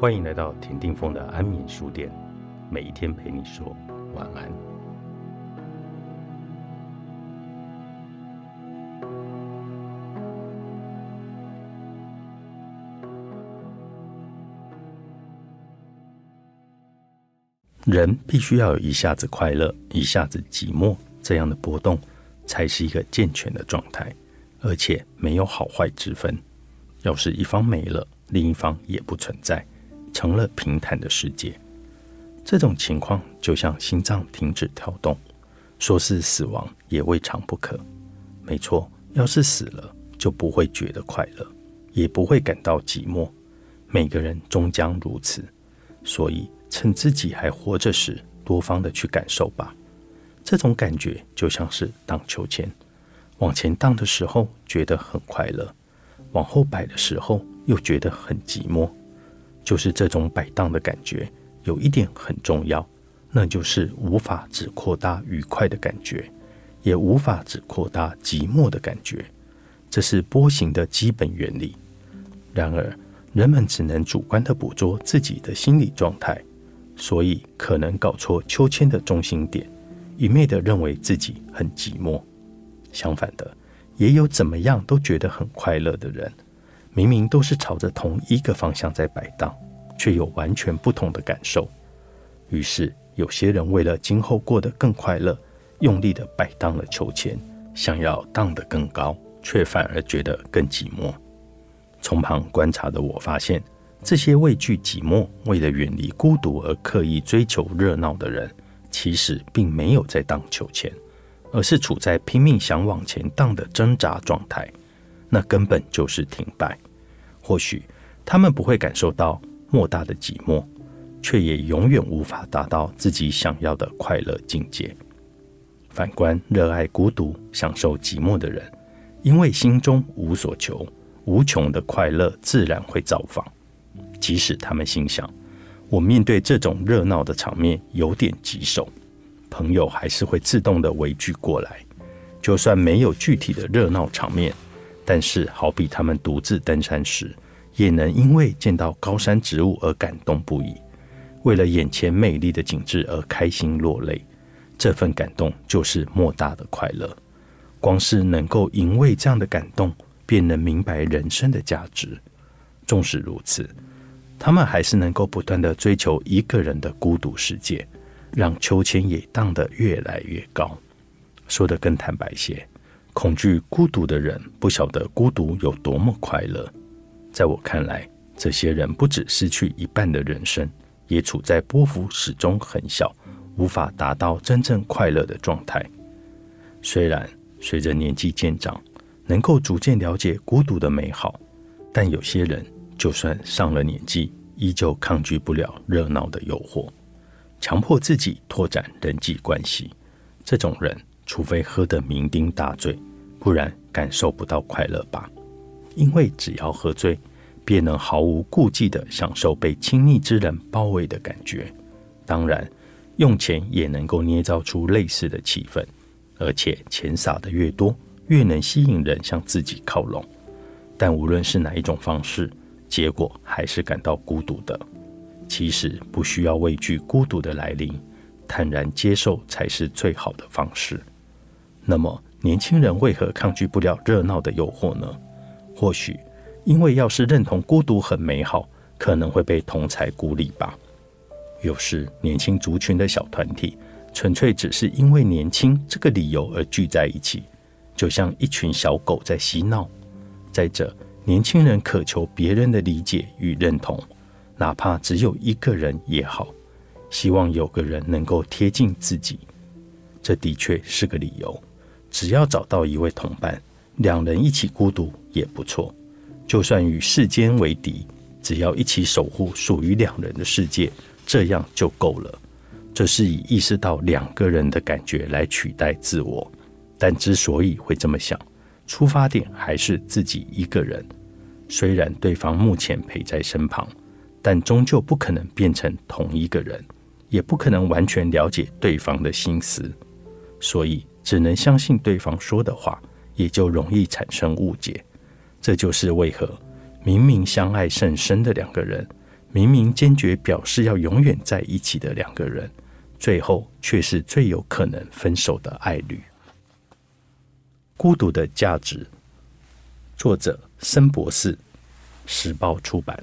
欢迎来到田定峰的安眠书店，每一天陪你说晚安。人必须要有一下子快乐，一下子寂寞，这样的波动才是一个健全的状态，而且没有好坏之分。要是一方没了，另一方也不存在。成了平坦的世界，这种情况就像心脏停止跳动，说是死亡也未尝不可。没错，要是死了，就不会觉得快乐，也不会感到寂寞。每个人终将如此，所以趁自己还活着时，多方的去感受吧。这种感觉就像是荡秋千，往前荡的时候觉得很快乐，往后摆的时候又觉得很寂寞。就是这种摆荡的感觉，有一点很重要，那就是无法只扩大愉快的感觉，也无法只扩大寂寞的感觉，这是波形的基本原理。然而，人们只能主观的捕捉自己的心理状态，所以可能搞错秋千的中心点，一昧的认为自己很寂寞。相反的，也有怎么样都觉得很快乐的人。明明都是朝着同一个方向在摆荡，却有完全不同的感受。于是，有些人为了今后过得更快乐，用力的摆荡了秋千，想要荡得更高，却反而觉得更寂寞。从旁观察的我发现，这些畏惧寂寞、为了远离孤独而刻意追求热闹的人，其实并没有在荡秋千，而是处在拼命想往前荡的挣扎状态。那根本就是停摆。或许他们不会感受到莫大的寂寞，却也永远无法达到自己想要的快乐境界。反观热爱孤独、享受寂寞的人，因为心中无所求，无穷的快乐自然会造访。即使他们心想：“我面对这种热闹的场面有点棘手”，朋友还是会自动的围聚过来。就算没有具体的热闹场面。但是，好比他们独自登山时，也能因为见到高山植物而感动不已；为了眼前美丽的景致而开心落泪。这份感动就是莫大的快乐。光是能够因为这样的感动，便能明白人生的价值。纵使如此，他们还是能够不断的追求一个人的孤独世界，让秋千也荡得越来越高。说得更坦白些。恐惧孤独的人不晓得孤独有多么快乐。在我看来，这些人不止失去一半的人生，也处在波幅始终很小、无法达到真正快乐的状态。虽然随着年纪渐长，能够逐渐了解孤独的美好，但有些人就算上了年纪，依旧抗拒不了热闹的诱惑，强迫自己拓展人际关系。这种人。除非喝得酩酊大醉，不然感受不到快乐吧。因为只要喝醉，便能毫无顾忌地享受被亲密之人包围的感觉。当然，用钱也能够捏造出类似的气氛，而且钱撒得越多，越能吸引人向自己靠拢。但无论是哪一种方式，结果还是感到孤独的。其实不需要畏惧孤独的来临，坦然接受才是最好的方式。那么，年轻人为何抗拒不了热闹的诱惑呢？或许，因为要是认同孤独很美好，可能会被同才孤立吧。有时，年轻族群的小团体，纯粹只是因为年轻这个理由而聚在一起，就像一群小狗在嬉闹。再者，年轻人渴求别人的理解与认同，哪怕只有一个人也好，希望有个人能够贴近自己，这的确是个理由。只要找到一位同伴，两人一起孤独也不错。就算与世间为敌，只要一起守护属于两人的世界，这样就够了。这是以意识到两个人的感觉来取代自我。但之所以会这么想，出发点还是自己一个人。虽然对方目前陪在身旁，但终究不可能变成同一个人，也不可能完全了解对方的心思，所以。只能相信对方说的话，也就容易产生误解。这就是为何明明相爱甚深的两个人，明明坚决表示要永远在一起的两个人，最后却是最有可能分手的爱侣。孤独的价值，作者申博士，时报出版。